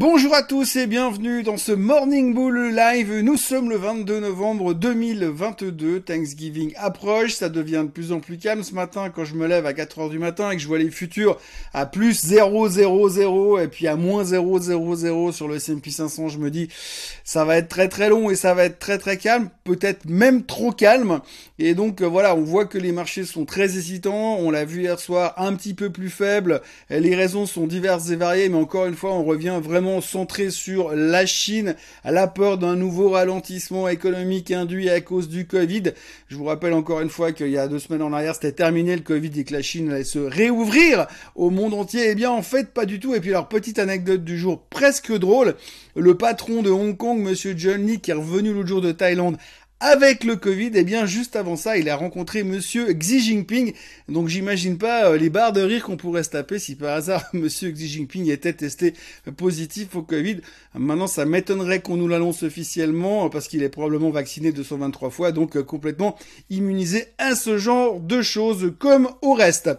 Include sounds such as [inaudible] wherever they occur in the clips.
Bonjour à tous et bienvenue dans ce Morning Bull Live. Nous sommes le 22 novembre 2022. Thanksgiving approche. Ça devient de plus en plus calme ce matin quand je me lève à 4 heures du matin et que je vois les futurs à plus 0,00 et puis à moins 0,00 sur le S&P 500. Je me dis, ça va être très très long et ça va être très très calme. Peut-être même trop calme. Et donc, euh, voilà, on voit que les marchés sont très hésitants. On l'a vu hier soir un petit peu plus faible. Les raisons sont diverses et variées, mais encore une fois, on revient vraiment centré sur la Chine, à la peur d'un nouveau ralentissement économique induit à cause du Covid. Je vous rappelle encore une fois qu'il y a deux semaines en arrière, c'était terminé le Covid et que la Chine allait se réouvrir au monde entier. Eh bien, en fait, pas du tout. Et puis, alors, petite anecdote du jour, presque drôle. Le patron de Hong Kong, monsieur John Lee, qui est revenu l'autre jour de Thaïlande, avec le Covid, eh bien juste avant ça, il a rencontré monsieur Xi Jinping. Donc j'imagine pas euh, les barres de rire qu'on pourrait se taper si par hasard [laughs] monsieur Xi Jinping était testé positif au Covid. Maintenant, ça m'étonnerait qu'on nous l'annonce officiellement parce qu'il est probablement vacciné 223 fois, donc euh, complètement immunisé à ce genre de choses comme au reste.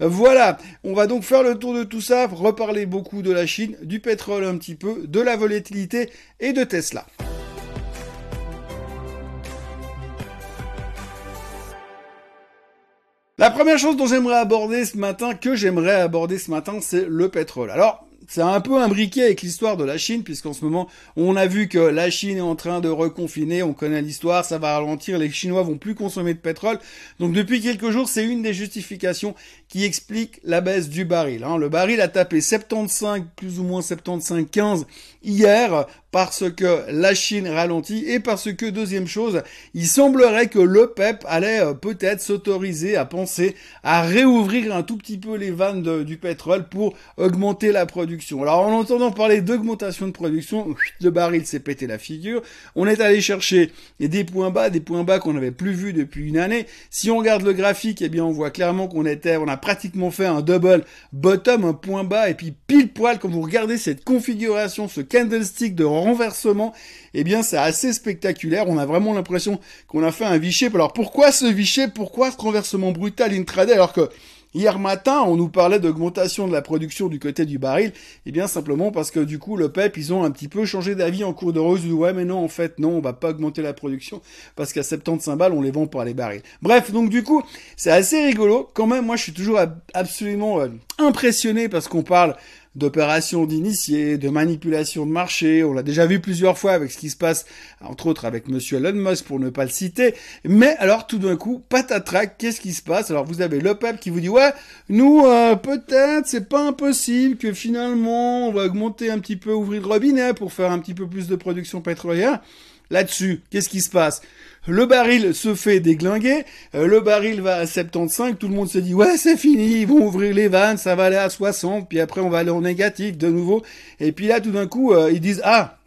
Voilà, on va donc faire le tour de tout ça, reparler beaucoup de la Chine, du pétrole un petit peu, de la volatilité et de Tesla. La première chose dont j'aimerais aborder ce matin, que j'aimerais aborder ce matin, c'est le pétrole. Alors, c'est un peu imbriqué avec l'histoire de la Chine, puisqu'en ce moment, on a vu que la Chine est en train de reconfiner, on connaît l'histoire, ça va ralentir, les Chinois vont plus consommer de pétrole. Donc depuis quelques jours, c'est une des justifications qui explique la baisse du baril. Hein. Le baril a tapé 75, plus ou moins 75, 15 hier, parce que la Chine ralentit et parce que, deuxième chose, il semblerait que le PEP allait euh, peut-être s'autoriser à penser à réouvrir un tout petit peu les vannes du pétrole pour augmenter la production. Alors en entendant parler d'augmentation de production, [laughs] le baril s'est pété la figure. On est allé chercher des points bas, des points bas qu'on n'avait plus vus depuis une année. Si on regarde le graphique, eh bien on voit clairement qu'on était, on a pratiquement fait un double bottom, un point bas, et puis pile poil quand vous regardez cette configuration, ce candlestick de renversement, eh bien c'est assez spectaculaire. On a vraiment l'impression qu'on a fait un V-shape. Alors pourquoi ce V-shape Pourquoi ce renversement brutal intraday? Alors que Hier matin, on nous parlait d'augmentation de la production du côté du baril. Eh bien, simplement parce que du coup, le PEP, ils ont un petit peu changé d'avis en cours de rose. Ouais, mais non, en fait, non, on va pas augmenter la production parce qu'à 75 balles, on les vend par les barils. Bref, donc du coup, c'est assez rigolo. Quand même, moi, je suis toujours absolument euh, impressionné parce qu'on parle d'opérations d'initiés, de manipulation de marché. On l'a déjà vu plusieurs fois avec ce qui se passe, entre autres avec Monsieur Elon Musk pour ne pas le citer. Mais alors tout d'un coup, patatrac, qu'est-ce qui se passe? Alors vous avez le peuple qui vous dit ouais, nous euh, peut-être c'est pas impossible que finalement on va augmenter un petit peu, ouvrir le robinet pour faire un petit peu plus de production pétrolière. Là-dessus, qu'est-ce qui se passe? Le baril se fait déglinguer, euh, le baril va à 75, tout le monde se dit ouais c'est fini, ils vont ouvrir les vannes, ça va aller à 60, puis après on va aller en négatif de nouveau, et puis là tout d'un coup euh, ils disent ah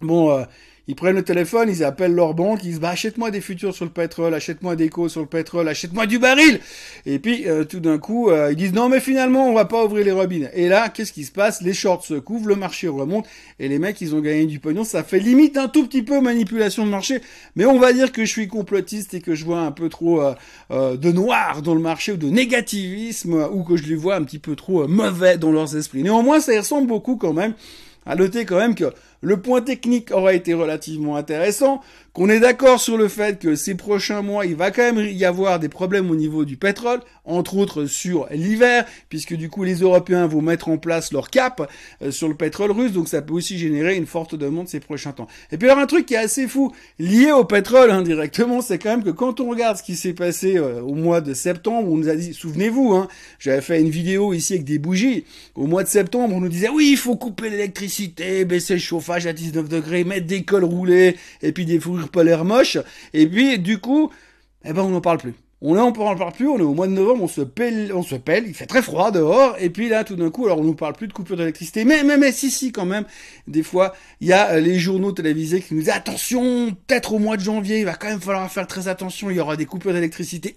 bon euh, ils prennent le téléphone, ils appellent leur banque, ils disent bah achète-moi des futurs sur le pétrole, achète-moi des co sur le pétrole, achète-moi du baril. Et puis euh, tout d'un coup, euh, ils disent non mais finalement on va pas ouvrir les robinets. Et là, qu'est-ce qui se passe? Les shorts se couvrent, le marché remonte et les mecs ils ont gagné du pognon. Ça fait limite un tout petit peu manipulation de marché, mais on va dire que je suis complotiste et que je vois un peu trop euh, de noir dans le marché ou de négativisme ou que je les vois un petit peu trop mauvais dans leurs esprits. Néanmoins, ça ressemble beaucoup quand même. À noter quand même que le point technique aurait été relativement intéressant, qu'on est d'accord sur le fait que ces prochains mois, il va quand même y avoir des problèmes au niveau du pétrole, entre autres sur l'hiver, puisque du coup les Européens vont mettre en place leur cap euh, sur le pétrole russe, donc ça peut aussi générer une forte demande ces prochains temps. Et puis alors un truc qui est assez fou, lié au pétrole indirectement, c'est quand même que quand on regarde ce qui s'est passé euh, au mois de septembre, on nous a dit, souvenez-vous, hein, j'avais fait une vidéo ici avec des bougies, au mois de septembre, on nous disait oui, il faut couper l'électricité, baisser le chauffage à 19 degrés, mettre des cols roulés, et puis des fourrures polaires moches, et puis du coup, eh ben on n'en parle plus. On est, on parle plus, on est au mois de novembre, on se pèle, on se il fait très froid dehors, et puis là, tout d'un coup, alors on nous parle plus de coupure d'électricité, mais, mais, mais, si, si, quand même, des fois, il y a euh, les journaux télévisés qui nous disent, attention, peut-être au mois de janvier, il va quand même falloir faire très attention, il y aura des coupures d'électricité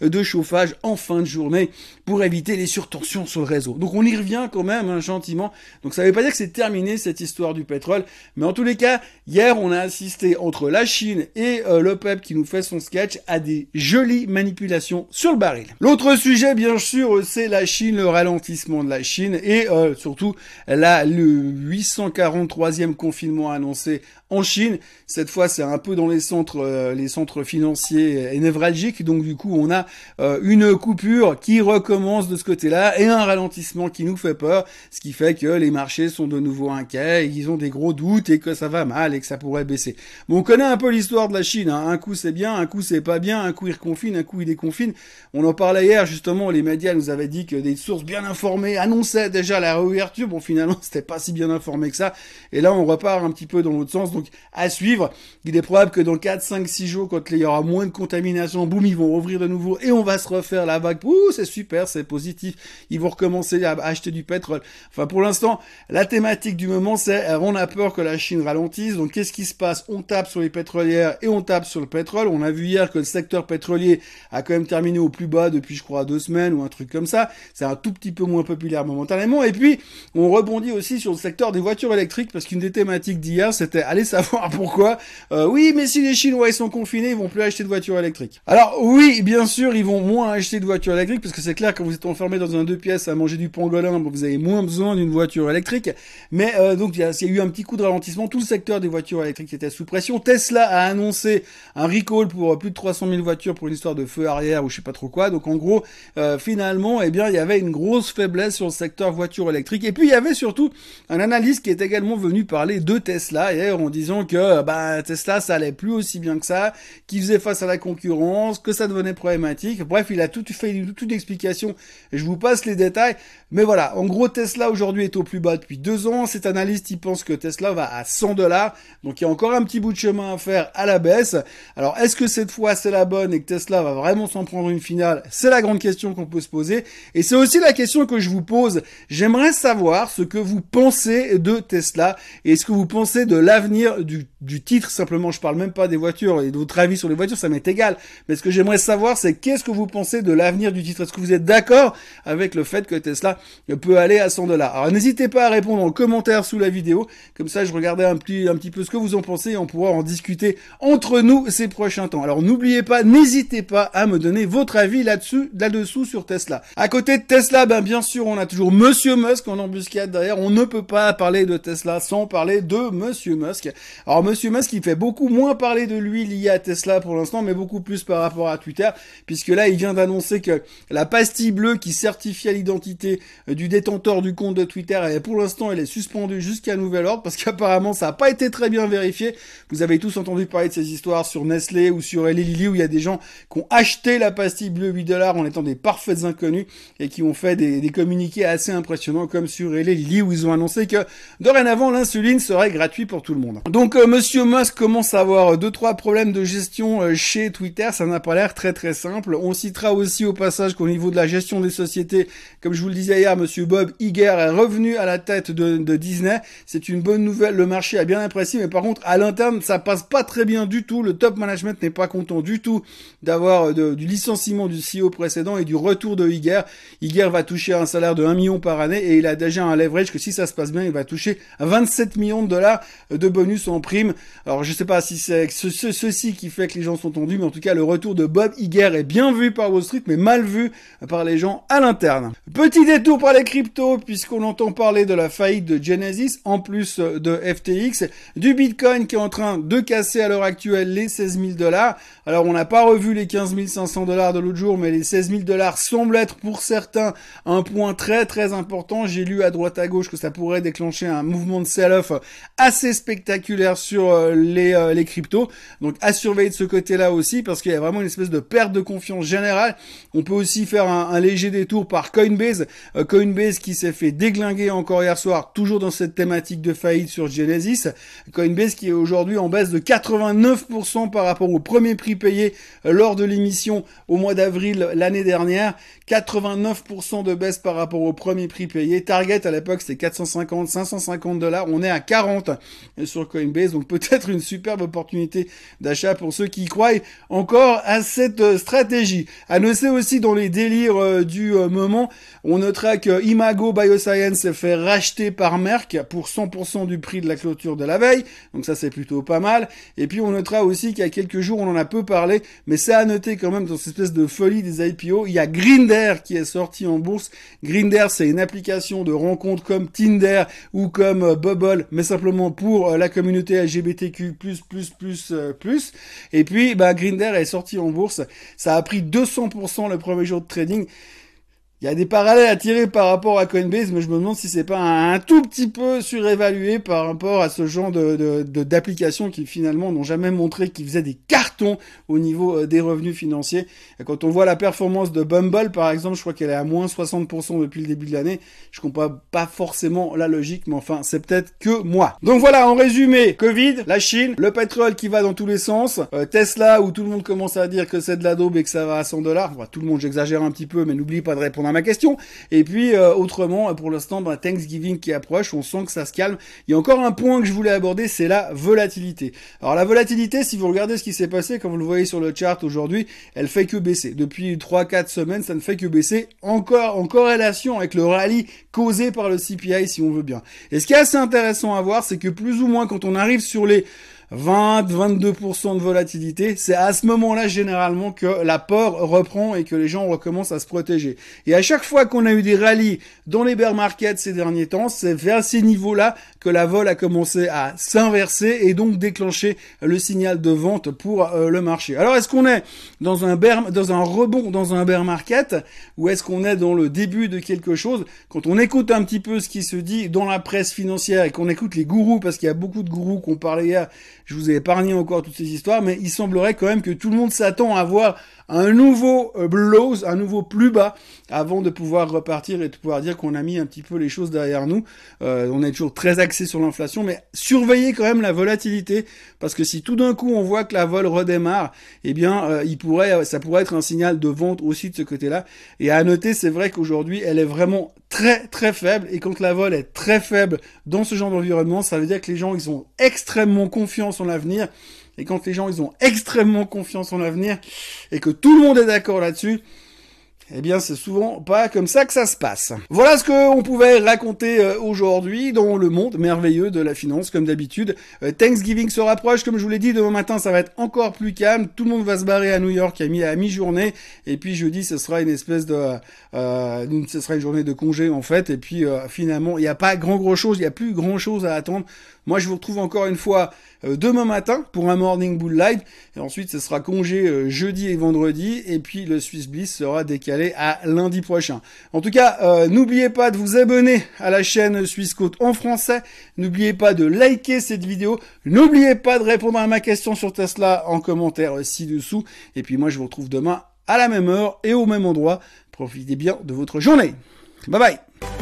et de chauffage en fin de journée pour éviter les surtensions sur le réseau. Donc on y revient quand même, hein, gentiment. Donc ça veut pas dire que c'est terminé, cette histoire du pétrole, mais en tous les cas, hier, on a assisté entre la Chine et euh, le PEP qui nous fait son sketch à des jolis manipulation sur le baril. L'autre sujet, bien sûr, c'est la Chine, le ralentissement de la Chine et euh, surtout là, le 843e confinement annoncé en Chine. Cette fois, c'est un peu dans les centres, euh, les centres financiers et névralgiques. Donc, du coup, on a euh, une coupure qui recommence de ce côté-là et un ralentissement qui nous fait peur, ce qui fait que les marchés sont de nouveau inquiets, et ils ont des gros doutes et que ça va mal et que ça pourrait baisser. Bon, on connaît un peu l'histoire de la Chine. Hein. Un coup c'est bien, un coup c'est pas bien, un coup il reconfine, un coup il déconfine. On en parlait hier justement. Les médias nous avaient dit que des sources bien informées annonçaient déjà la réouverture. Bon, finalement, [laughs] c'était pas si bien informé que ça. Et là, on repart un petit peu dans l'autre sens. À suivre. Il est probable que dans 4, 5, 6 jours, quand il y aura moins de contamination, boum, ils vont rouvrir de nouveau et on va se refaire la vague. Ouh, c'est super, c'est positif. Ils vont recommencer à acheter du pétrole. Enfin, pour l'instant, la thématique du moment, c'est euh, on a peur que la Chine ralentisse. Donc, qu'est-ce qui se passe? On tape sur les pétrolières et on tape sur le pétrole. On a vu hier que le secteur pétrolier a quand même terminé au plus bas depuis, je crois, deux semaines ou un truc comme ça. C'est un tout petit peu moins populaire momentanément. Et puis, on rebondit aussi sur le secteur des voitures électriques parce qu'une des thématiques d'hier, c'était aller savoir [laughs] pourquoi. Euh, oui, mais si les Chinois ils sont confinés, ils vont plus acheter de voitures électriques. Alors oui, bien sûr, ils vont moins acheter de voitures électriques parce que c'est clair quand vous êtes enfermé dans un deux pièces à manger du pangolin, vous avez moins besoin d'une voiture électrique. Mais euh, donc il y, a, eu un petit coup de ralentissement. Tout le secteur des voitures électriques était sous pression. Tesla a annoncé un recall pour plus de 300 000 voitures pour une histoire de feu arrière ou je sais pas trop quoi. Donc en gros, euh, finalement, eh bien il y avait une grosse faiblesse sur le secteur voiture électrique. Et puis il y avait surtout un analyste qui est également venu parler de Tesla hier en que que bah, Tesla ça allait plus aussi bien que ça, qu'il faisait face à la concurrence, que ça devenait problématique. Bref, il a tout fait toute une explication. Je vous passe les détails, mais voilà. En gros, Tesla aujourd'hui est au plus bas depuis deux ans. Cet analyste, il pense que Tesla va à 100 dollars, donc il y a encore un petit bout de chemin à faire à la baisse. Alors, est-ce que cette fois c'est la bonne et que Tesla va vraiment s'en prendre une finale? C'est la grande question qu'on peut se poser, et c'est aussi la question que je vous pose. J'aimerais savoir ce que vous pensez de Tesla et ce que vous pensez de l'avenir du du titre simplement, je parle même pas des voitures et de votre avis sur les voitures, ça m'est égal. Mais ce que j'aimerais savoir, c'est qu'est-ce que vous pensez de l'avenir du titre? Est-ce que vous êtes d'accord avec le fait que Tesla peut aller à 100 dollars? Alors n'hésitez pas à répondre en commentaire sous la vidéo, comme ça je regardais un petit, un petit peu ce que vous en pensez et on pourra en discuter entre nous ces prochains temps. Alors n'oubliez pas, n'hésitez pas à me donner votre avis là-dessus, là-dessous sur Tesla. À côté de Tesla, ben bien sûr, on a toujours Monsieur Musk en embuscade derrière. On ne peut pas parler de Tesla sans parler de Monsieur Musk. Alors Monsieur Musk, il fait beaucoup moins parler de lui lié à Tesla pour l'instant, mais beaucoup plus par rapport à Twitter, puisque là, il vient d'annoncer que la pastille bleue qui certifie l'identité euh, du détenteur du compte de Twitter, pour l'instant, elle est suspendue jusqu'à nouvel ordre, parce [laughs] qu'apparemment, ça n'a pas été très bien vérifié. Vous avez tous entendu parler de ces histoires sur Nestlé ou sur Eli Lilly, où il y a des gens qui ont acheté la pastille bleue 8 dollars en étant des parfaits inconnus, et qui ont fait des, des communiqués assez impressionnants, comme sur Eli Lilly, où ils ont annoncé que dorénavant, l'insuline serait gratuite pour tout le monde. Donc, euh, Monsieur Musk commence à avoir deux trois problèmes de gestion euh, chez Twitter, ça n'a pas l'air très très simple. On citera aussi au passage qu'au niveau de la gestion des sociétés, comme je vous le disais hier, Monsieur Bob Iger est revenu à la tête de, Disney. C'est une bonne nouvelle. Le marché a bien apprécié, mais par contre à l'interne ça passe pas très bien du tout. Le top management n'est pas content du tout d'avoir euh, du licenciement du CEO précédent et du retour de Iger. Iger va toucher un salaire de 1 million par année et il a déjà un leverage que si ça se passe bien, il va toucher 27 millions de dollars de bonus en prime alors je sais pas si c'est ceci qui fait que les gens sont tendus, mais en tout cas le retour de Bob Iger est bien vu par Wall Street, mais mal vu par les gens à l'interne. Petit détour par les cryptos, puisqu'on entend parler de la faillite de Genesis, en plus de FTX, du Bitcoin qui est en train de casser à l'heure actuelle les 16 000 dollars. Alors on n'a pas revu les 15 500 dollars de l'autre jour, mais les 16 000 dollars semblent être pour certains un point très très important. J'ai lu à droite à gauche que ça pourrait déclencher un mouvement de sell-off assez spectaculaire sur euh, les, euh, les cryptos. Donc à surveiller de ce côté-là aussi parce qu'il y a vraiment une espèce de perte de confiance générale. On peut aussi faire un, léger détour par Coinbase. Euh, Coinbase qui s'est fait déglinguer encore hier soir, toujours dans cette thématique de faillite sur Genesis. Coinbase qui est aujourd'hui en baisse de 89% par rapport au premier prix payé lors de l'émission au mois d'avril l'année dernière. 89% de baisse par rapport au premier prix payé. Target à l'époque c'était 450, 550 dollars. On est à 40 sur Coinbase. Donc peut-être une superbe opportunité d'achat pour ceux qui croient encore à cette euh, stratégie. À noter aussi dans les délires euh, du euh, moment, on notera que Imago Bioscience s'est fait racheter par Merck pour 100% du prix de la clôture de la veille. Donc ça c'est plutôt pas mal. Et puis on notera aussi qu'il y a quelques jours, on en a peu parlé, mais c'est à noter quand même dans cette espèce de folie des IPO. Il y a Grinder qui est sorti en bourse. Grinder, c'est une application de rencontre comme Tinder ou comme Bubble, mais simplement pour la communauté LGBTQ+++++. plus. Et puis, bah, est sorti en bourse. Ça a pris 200% le premier jour de trading. Il y a des parallèles à tirer par rapport à Coinbase, mais je me demande si c'est pas un, tout petit peu surévalué par rapport à ce genre de d'applications qui finalement n'ont jamais montré qu'ils faisaient des cartons au niveau euh, des revenus financiers. Et quand on voit la performance de Bumble, par exemple, je crois qu'elle est à moins 60% depuis le début de l'année. Je comprends pas forcément la logique, mais enfin, c'est peut-être que moi. Donc voilà, en résumé, Covid, la Chine, le pétrole qui va dans tous les sens, euh, Tesla où tout le monde commence à dire que c'est de la daube et que ça va à 100 dollars. tout le monde, j'exagère un petit peu, mais n'oublie pas de répondre ma question. Et puis euh, autrement, pour l'instant, bah, Thanksgiving qui approche, on sent que ça se calme. Il y a encore un point que je voulais aborder, c'est la volatilité. Alors la volatilité, si vous regardez ce qui s'est passé, comme vous le voyez sur le chart aujourd'hui, elle fait que baisser. Depuis 3-4 semaines, ça ne fait que baisser, encore en corrélation avec le rallye causé par le CPI, si on veut bien. Et ce qui est assez intéressant à voir, c'est que plus ou moins quand on arrive sur les 20-22% de volatilité, c'est à ce moment-là généralement que l'apport reprend et que les gens recommencent à se protéger. Et à chaque fois qu'on a eu des rallyes dans les bear markets ces derniers temps, c'est vers ces niveaux-là que la vol a commencé à s'inverser et donc déclencher le signal de vente pour euh, le marché. Alors est-ce qu'on est dans un bear, dans un rebond dans un bear market ou est-ce qu'on est dans le début de quelque chose? Quand on écoute un petit peu ce qui se dit dans la presse financière et qu'on écoute les gourous parce qu'il y a beaucoup de gourous qu'on parlait hier je vous ai épargné encore toutes ces histoires, mais il semblerait quand même que tout le monde s'attend à voir un nouveau euh, blows, un nouveau plus bas, avant de pouvoir repartir et de pouvoir dire qu'on a mis un petit peu les choses derrière nous. Euh, on est toujours très axé sur l'inflation, mais surveillez quand même la volatilité, parce que si tout d'un coup on voit que la vol redémarre, eh bien, euh, il pourrait, ça pourrait être un signal de vente aussi de ce côté-là. Et à noter, c'est vrai qu'aujourd'hui, elle est vraiment très très faible, et quand la vol est très faible dans ce genre d'environnement, ça veut dire que les gens, ils ont extrêmement confiance l'avenir. Et quand les gens, ils ont extrêmement confiance en l'avenir et que tout le monde est d'accord là-dessus, eh bien, c'est souvent pas comme ça que ça se passe. Voilà ce qu'on pouvait raconter euh, aujourd'hui dans le monde merveilleux de la finance, comme d'habitude. Euh, Thanksgiving se rapproche, comme je vous l'ai dit, demain matin, ça va être encore plus calme. Tout le monde va se barrer à New York à mi-journée. Et puis jeudi, ce sera une espèce de, euh, ce sera une journée de congé en fait. Et puis finalement, il n'y a pas grand gros chose, il n'y a plus grand chose à attendre. Moi, je vous retrouve encore une fois demain matin pour un Morning Bull Live. Et ensuite, ce sera congé jeudi et vendredi. Et puis le Swiss Bliss sera décalé à lundi prochain. En tout cas, euh, n'oubliez pas de vous abonner à la chaîne Suisse Côte en français. N'oubliez pas de liker cette vidéo. N'oubliez pas de répondre à ma question sur Tesla en commentaire ci-dessous. Et puis moi, je vous retrouve demain à la même heure et au même endroit. Profitez bien de votre journée. Bye bye